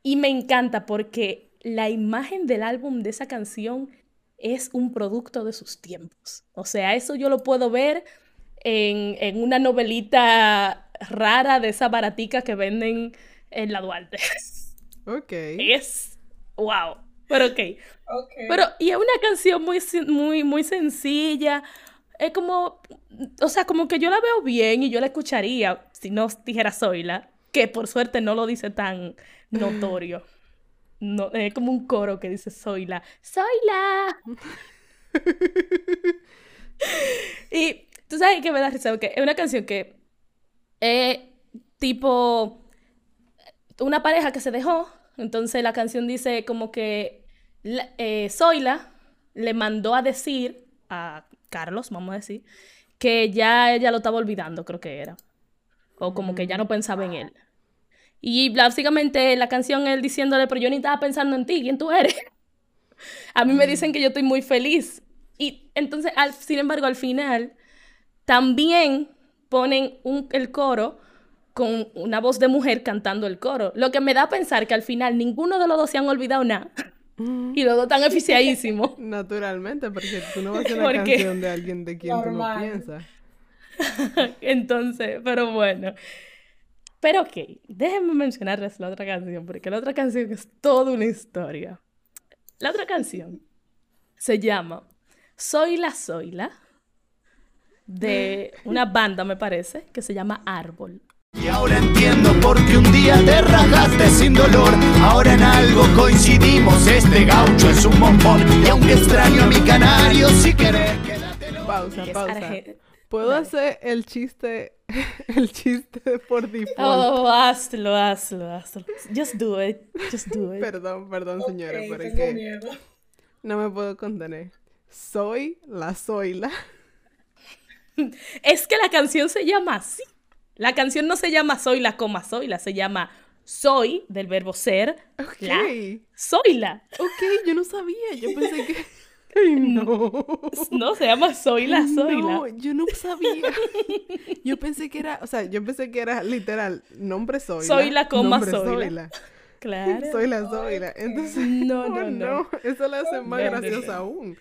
Y me encanta porque la imagen del álbum de esa canción es un producto de sus tiempos. O sea, eso yo lo puedo ver en, una novelita rara de esa baratica que venden en la Duarte. (laughs) Ok. Es wow. Pero ok. Pero, y es una canción muy, muy, muy sencilla. Es como, o sea, como que yo la veo bien y yo la escucharía si no dijera Zoila, que por suerte no lo dice tan (sighs) notorio no, es como un coro que dice soy la, soy la. (laughs) y tú sabes que me da risa, porque es una canción que es tipo, una pareja que se dejó, entonces la canción dice como que eh, Zoila le mandó a decir a Carlos, vamos a decir, que ya ella lo estaba olvidando, creo que era. O como que ya no pensaba en él. Y básicamente la canción él diciéndole, pero yo ni estaba pensando en ti, ¿quién tú eres? (laughs) a mí me dicen que yo estoy muy feliz. Y entonces, al, sin embargo, al final, también ponen un, el coro con una voz de mujer cantando el coro. Lo que me da a pensar que al final ninguno de los dos se han olvidado nada. Mm. (laughs) Y los dos están eficiadísimos. (laughs) Naturalmente, porque tú no vas a hacer una canción de alguien de quien tú no piensas. Entonces, pero bueno. Pero ok, déjenme mencionarles la otra canción, porque la otra canción es toda una historia. La otra canción se llama Soy la Soyla, de (laughs) una banda, me parece, que se llama Árbol. Y ahora entiendo por qué un día te rajaste sin dolor. Ahora en algo coincidimos, este gaucho es un bombón. Y aunque extraño a mi canario, si querés, quédate. Pausa, pausa. ¿Puedo hacer el chiste, (laughs) el chiste por default? Oh, hazlo, hazlo, hazlo. Just do it, just do it. Perdón, perdón, señora, pero es que no me puedo contener. Soy la soyla. Es que la canción se llama así. La canción no se llama Soy la coma Soy la, se llama Soy del verbo ser. La Soy la. Ok, yo no sabía, yo pensé que. Ay, (laughs) no. No, se llama Soy la, Soy No, yo no sabía. Yo pensé que era, o sea, yo pensé que era literal, nombre Soy Soy la coma Soy la. Claro. Soy la Soy la. Entonces, no, no, oh, no. Eso la hace más graciosa aún.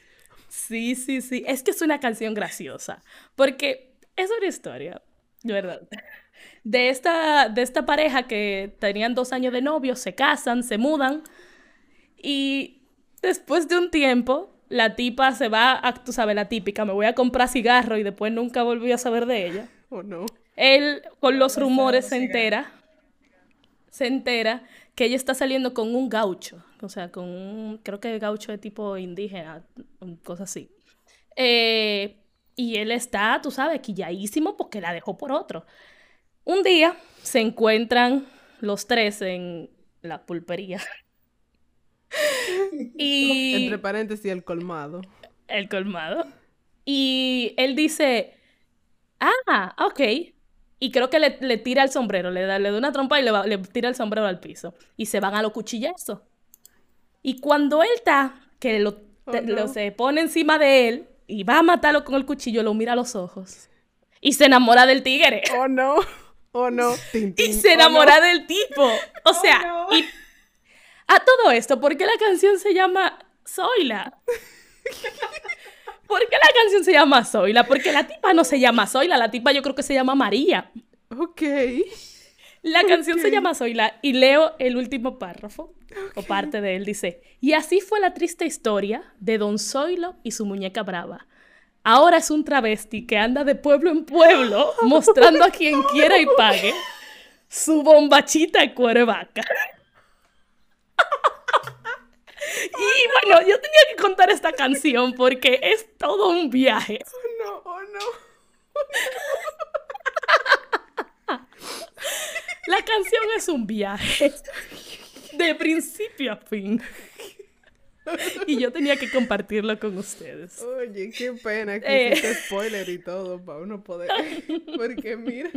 Sí, sí, sí. Es que es una canción graciosa. Porque es una historia de verdad. De esta, de esta pareja que tenían dos años de novio, se casan, se mudan y después de un tiempo la tipa se va a, tú sabes, la típica, me voy a comprar cigarro y después nunca volví a saber de ella. (laughs) ¿O no? Él con los rumores se entera, se entera que ella está saliendo con un gaucho, o sea, con un, creo que gaucho de tipo indígena, cosa así. Eh, y él está, tú sabes, quilladísimo porque la dejó por otro. Un día se encuentran los tres en la pulpería. (laughs) y... Entre paréntesis, el colmado. El colmado. Y él dice, ah, ok. Y creo que le, tira el sombrero, le da, le da una trompa y le, le, tira el sombrero al piso. Y se van a los cuchillazos. Y cuando él está, que lo, oh, lo se pone encima de él, y va a matarlo con el cuchillo, lo mira a los ojos. Y se enamora del tigre. Oh no. Oh no. (laughs) Y se oh, enamora del tipo. O oh, sea, y a todo esto, ¿por qué la canción se llama Zoila? (laughs) ¿Por qué la canción se llama Zoila? Porque la tipa no se llama Zoila, la tipa yo creo que se llama María. Ok. La canción se llama Zoila y leo el último párrafo o parte de él. Dice, y así fue la triste historia de Don Zoilo y su muñeca brava. Ahora es un travesti que anda de pueblo en pueblo mostrando a quien quiera y pague su bombachita cuero vaca. Y bueno, yo tenía que contar esta canción porque es todo un viaje. Oh no, oh no. La canción es un viaje de principio a fin. Y yo tenía que compartirlo con ustedes. Oye, qué pena que eh. spoiler y todo para uno poder. Porque mira.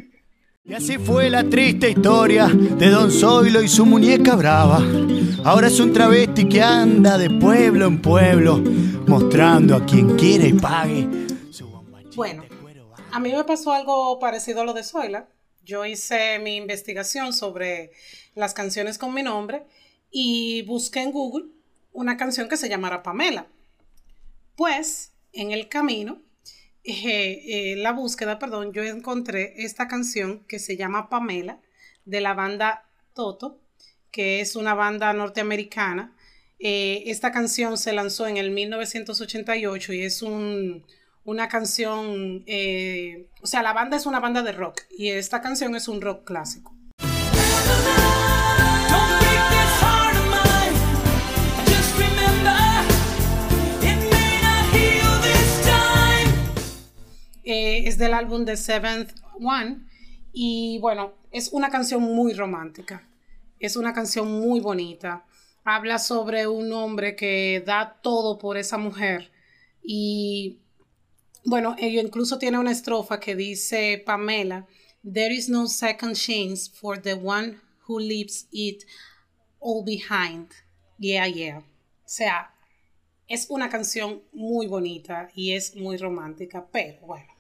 Y así fue la triste historia de Don Zoilo y su muñeca brava. Ahora es un travesti que anda de pueblo en pueblo, mostrando a quien quiere y pague su Bueno, a mí me pasó algo parecido a lo de Zoila yo hice mi investigación sobre las canciones con mi nombre y busqué en Google una canción que se llamara Pamela. Pues en el camino, eh, eh, la búsqueda, perdón, yo encontré esta canción que se llama Pamela de la banda Toto, que es una banda norteamericana. Eh, esta canción se lanzó en el 1988 y es un, una canción, o sea, la banda es una banda de rock y esta canción es un rock clásico. Eh, es del álbum The Seventh One y bueno, es una canción muy romántica. Es una canción muy bonita. Habla sobre un hombre que da todo por esa mujer y bueno, incluso tiene una estrofa que dice Pamela, There is no second chance for the one who leaves it all behind. Yeah, yeah. O sea, es una canción muy bonita y es muy romántica, pero bueno,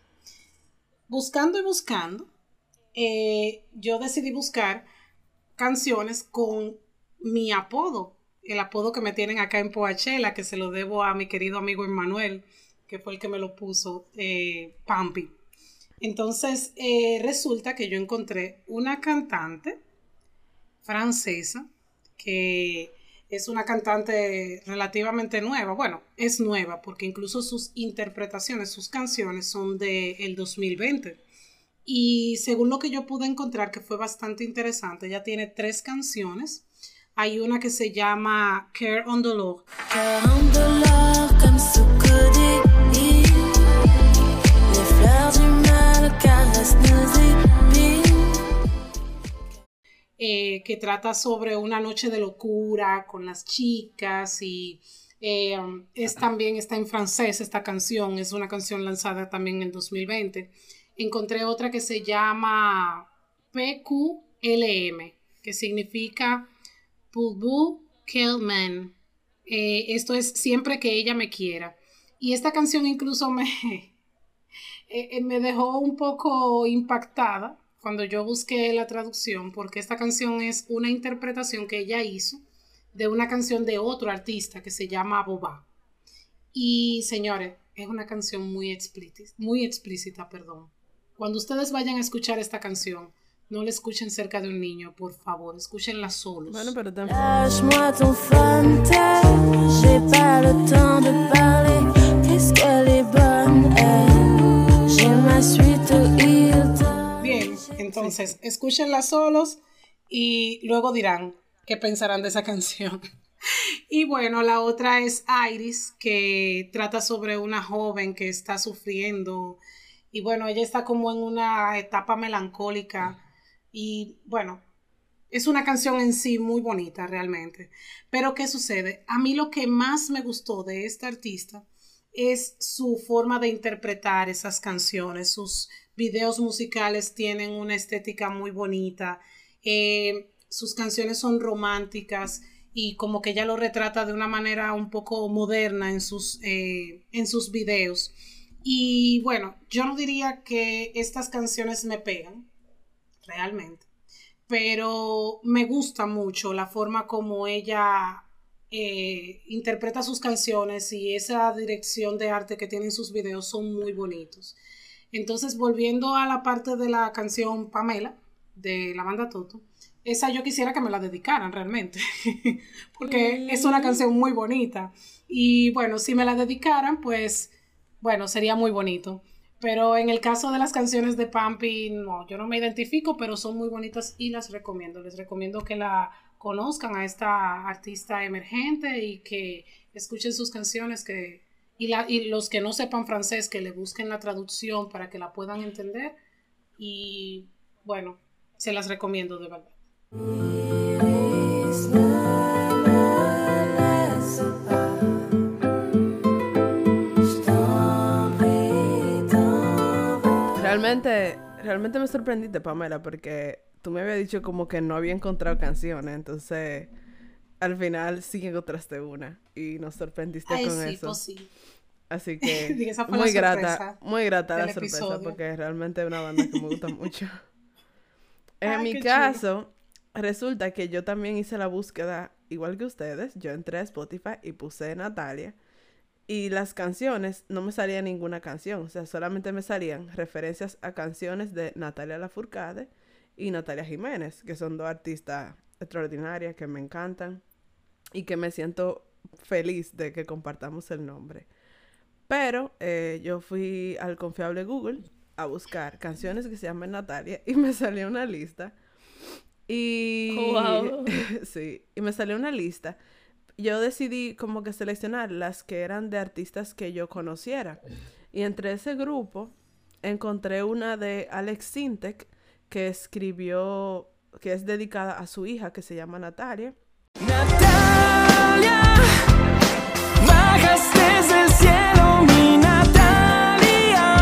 buscando y buscando, eh, yo decidí buscar canciones con mi apodo, el apodo que me tienen acá en Poachela, que se lo debo a mi querido amigo Emmanuel, que fue el que me lo puso, eh, Pampi. Entonces, eh, resulta que yo encontré una cantante francesa que es una cantante relativamente nueva. Bueno, es nueva porque incluso sus interpretaciones, sus canciones son del el 2020. Y según lo que yo pude encontrar, que fue bastante interesante, ella tiene tres canciones. Hay una que se llama Care on the Law. Eh, que trata sobre una noche de locura con las chicas y eh, es también está en francés esta canción, es una canción lanzada también en 2020. Encontré otra que se llama PQLM, que significa Pour Killman. Eh, esto es siempre que ella me quiera. Y esta canción incluso me, (laughs) me dejó un poco impactada cuando yo busqué la traducción, porque esta canción es una interpretación que ella hizo de una canción de otro artista que se llama Boba. Y señores, es una canción muy explícita, muy explícita, perdón. Cuando ustedes vayan a escuchar esta canción, no la escuchen cerca de un niño, por favor, escúchenla solos. Bueno, pero también... Entonces, escúchenla solos y luego dirán qué pensarán de esa canción. (laughs) Y bueno, la otra es Iris, que trata sobre una joven que está sufriendo y bueno, ella está como en una etapa melancólica y bueno, es una canción en sí muy bonita realmente. Pero ¿qué sucede? A mí lo que más me gustó de esta artista es su forma de interpretar esas canciones, sus videos musicales tienen una estética muy bonita, eh, sus canciones son románticas y como que ella lo retrata de una manera un poco moderna en sus, eh, en sus videos. Y bueno, yo no diría que estas canciones me pegan, realmente, pero me gusta mucho la forma como ella eh, interpreta sus canciones y esa dirección de arte que tienen sus videos son muy bonitos. Entonces, volviendo a la parte de la canción Pamela, de la banda Toto, esa yo quisiera que me la dedicaran realmente, (laughs) porque es una canción muy bonita. Y bueno, si me la dedicaran, pues, bueno, sería muy bonito. Pero en el caso de las canciones de Pampi, no, yo no me identifico, pero son muy bonitas y las recomiendo. Les recomiendo que la conozcan a esta artista emergente y que escuchen sus canciones que y, los que no sepan francés, que le busquen la traducción para que la puedan entender. Y bueno, se las recomiendo de verdad. Realmente, realmente me sorprendiste, Pamela, porque tú me habías dicho como que no había encontrado canciones, entonces al final sí encontraste una y nos sorprendiste con eso. Pues sí. Así (laughs) que muy grata, muy grata la sorpresa porque realmente es una banda que me gusta mucho. (laughs) en mi caso, resulta que yo también hice la búsqueda igual que ustedes. Yo entré a Spotify y puse Natalia y las canciones no me salía ninguna canción, o sea, solamente me salían referencias a canciones de Natalia Lafourcade y Natalia Jiménez, que son dos artistas extraordinarias que me encantan y que me siento feliz de que compartamos el nombre. Pero eh, yo fui al confiable Google a buscar canciones que se llaman Natalia y me salió una lista. Y wow. (laughs) sí, y me salió una lista. Yo decidí como que seleccionar las que eran de artistas que yo conociera. Y entre ese grupo encontré una de Alex Sintek que escribió que es dedicada a su hija que se llama Natalia. Natalia, bajas desde el cielo, mi Natalia.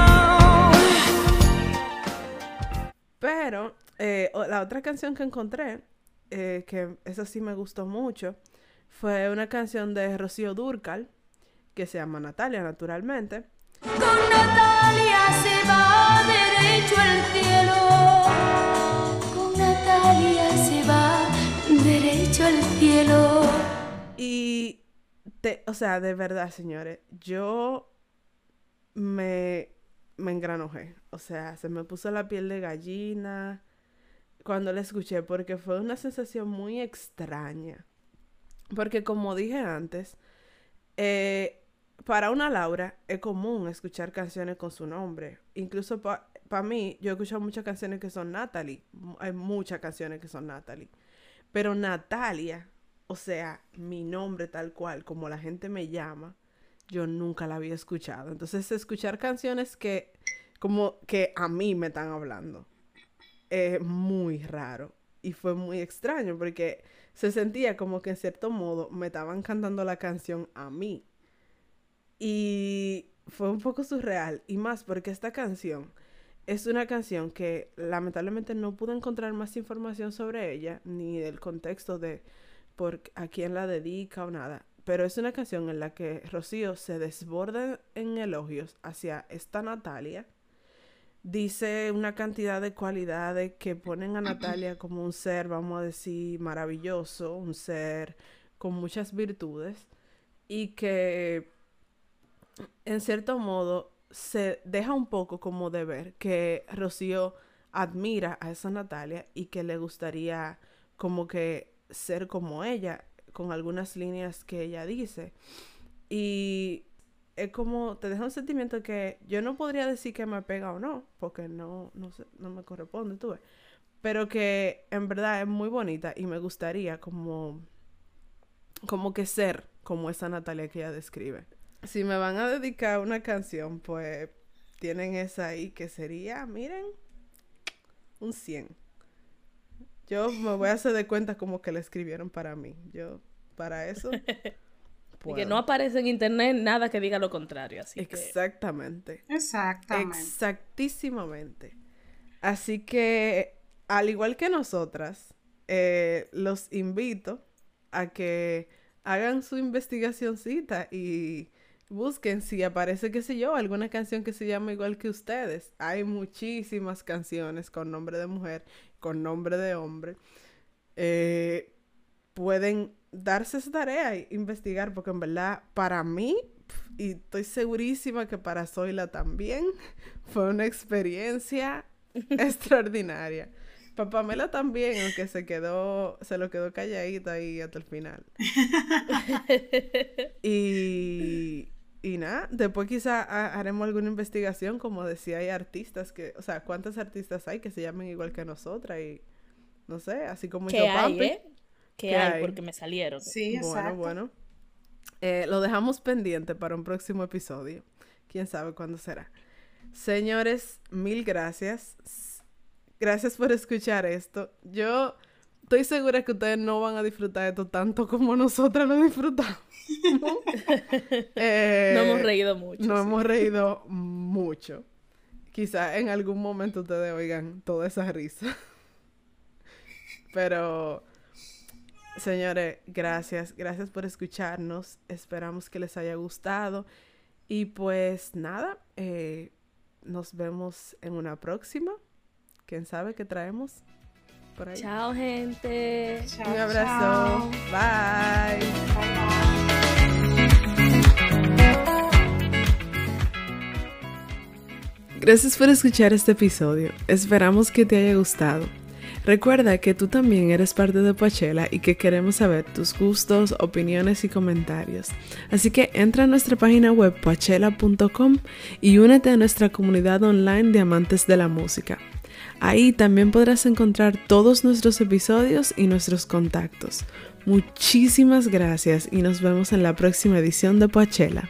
Pero eh, la otra canción que encontré, eh, que eso sí me gustó mucho, fue una canción de Rocío Durcal, que se llama Natalia, naturalmente. Con Natalia se va derecho al cielo. Se va derecho al cielo. Y, te, o sea, de verdad, señores, yo me, me engranojé. O sea, se me puso la piel de gallina cuando la escuché porque fue una sensación muy extraña. Porque como dije antes, eh, para una Laura es común escuchar canciones con su nombre. Incluso para mí, yo he escuchado muchas canciones que son Natalie. Hay muchas canciones que son Natalie. Pero Natalia, o sea, mi nombre tal cual, como la gente me llama, yo nunca la había escuchado. Entonces, escuchar canciones que, como que a mí me están hablando, es muy raro. Y fue muy extraño porque se sentía como que en cierto modo me estaban cantando la canción a mí. Y fue un poco surreal. Y más porque esta canción es una canción que lamentablemente no pude encontrar más información sobre ella, ni del contexto de por a quién la dedica o nada. Pero es una canción en la que Rocío se desborda en elogios hacia esta Natalia. Dice una cantidad de cualidades que ponen a Natalia como un ser, vamos a decir, maravilloso, un ser con muchas virtudes y que en cierto modo se deja un poco como de ver que Rocío admira a esa Natalia y que le gustaría como que ser como ella con algunas líneas que ella dice. Y es como, te deja un sentimiento que yo no podría decir que me pega o no, porque no, no, no me corresponde, tú. Pero que en verdad es muy bonita y me gustaría como, como que ser como esa Natalia que ella describe. Si me van a dedicar una canción, pues tienen esa ahí que sería, miren, un 100. Yo me voy a hacer de cuenta como que la escribieron para mí. Yo, para eso. (laughs) Y que puedo. no aparece en internet nada que diga lo contrario. Así que Exactamente. Exactamente. Exactísimamente. Así que, al igual que nosotras, eh, los invito a que hagan su investigacioncita y busquen si aparece, qué sé yo, alguna canción que se llama igual que ustedes. Hay muchísimas canciones con nombre de mujer, con nombre de hombre. Eh, pueden darse esa tarea e investigar, porque en verdad, para mí, y estoy segurísima que para Zoila también, (laughs) fue una experiencia (laughs) extraordinaria. Para Pamela también, aunque se quedó, se lo quedó calladita ahí hasta el final. (laughs) y, y nada, después quizá ha- haremos alguna investigación, como decía, hay artistas que, o sea, ¿cuántos artistas hay que se llamen igual que nosotras? Y no sé, así como ¿Qué yo, hay, Pampi. eh? ¿Qué, ¿Qué hay? hay? Porque me salieron. Sí, Bueno, exacto. bueno. Eh, lo dejamos pendiente para un próximo episodio. Quién sabe cuándo será. Señores, mil gracias. Gracias por escuchar esto. Yo estoy segura que ustedes no van a disfrutar esto tanto como nosotras lo disfrutamos. (laughs) Eh, No hemos reído mucho. Sí. hemos reído mucho. Quizá en algún momento ustedes oigan toda esa risa. (laughs) Pero, señores, gracias. Gracias por escucharnos. Esperamos que les haya gustado. Y pues nada, eh, nos vemos en una próxima. ¿Quién sabe qué traemos por ahí? Chao, gente. Chao, Un abrazo. chao. Bye. Bye, bye. Gracias por escuchar este episodio. Esperamos que te haya gustado. Recuerda que tú también eres parte de Poachella y que queremos saber tus gustos, opiniones y comentarios. Así que entra a nuestra página web poachella.com y únete a nuestra comunidad online de amantes de la música. Ahí también podrás encontrar todos nuestros episodios y nuestros contactos. Muchísimas gracias y nos vemos en la próxima edición de Poachella.